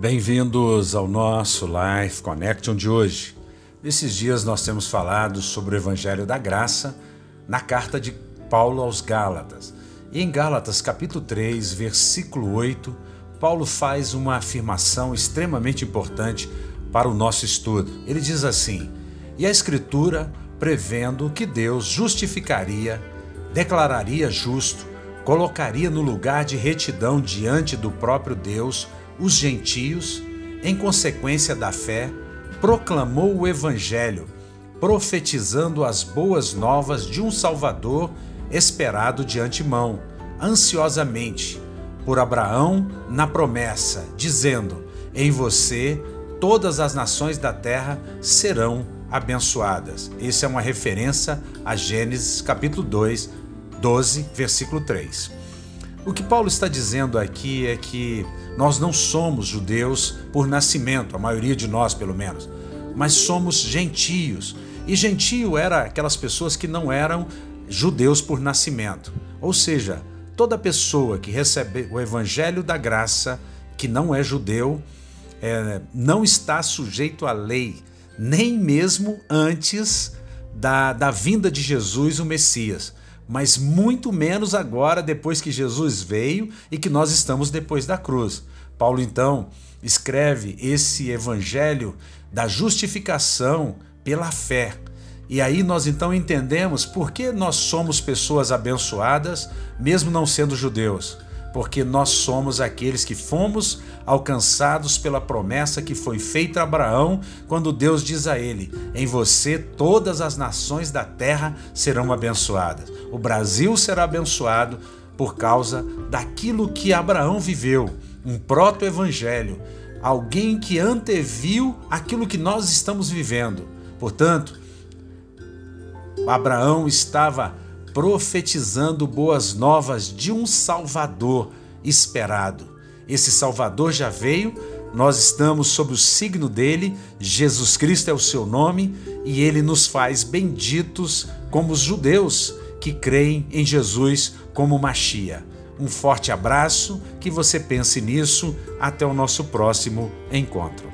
Bem-vindos ao nosso Life Connection de hoje. Nesses dias nós temos falado sobre o Evangelho da Graça na carta de Paulo aos Gálatas. E em Gálatas, capítulo 3, versículo 8, Paulo faz uma afirmação extremamente importante para o nosso estudo. Ele diz assim: E a Escritura, prevendo que Deus justificaria, declararia justo, colocaria no lugar de retidão diante do próprio Deus os gentios, em consequência da fé, proclamou o Evangelho, profetizando as boas novas de um Salvador esperado de antemão, ansiosamente, por Abraão na promessa, dizendo: Em você todas as nações da terra serão abençoadas. Isso é uma referência a Gênesis capítulo 2, 12, versículo 3. O que Paulo está dizendo aqui é que nós não somos judeus por nascimento, a maioria de nós pelo menos, mas somos gentios. E gentio era aquelas pessoas que não eram judeus por nascimento. Ou seja, toda pessoa que recebe o evangelho da graça, que não é judeu, é, não está sujeito à lei, nem mesmo antes da, da vinda de Jesus, o Messias mas muito menos agora, depois que Jesus veio e que nós estamos depois da cruz. Paulo, então, escreve esse evangelho da justificação pela fé. E aí nós então entendemos por que nós somos pessoas abençoadas, mesmo não sendo judeus porque nós somos aqueles que fomos alcançados pela promessa que foi feita a Abraão, quando Deus diz a ele: Em você todas as nações da terra serão abençoadas. O Brasil será abençoado por causa daquilo que Abraão viveu, um proto-evangelho, alguém que anteviu aquilo que nós estamos vivendo. Portanto, Abraão estava profetizando boas novas de um Salvador esperado. Esse Salvador já veio, nós estamos sob o signo dele, Jesus Cristo é o seu nome e ele nos faz benditos como os judeus que creem em Jesus como Machia. Um forte abraço, que você pense nisso. Até o nosso próximo encontro.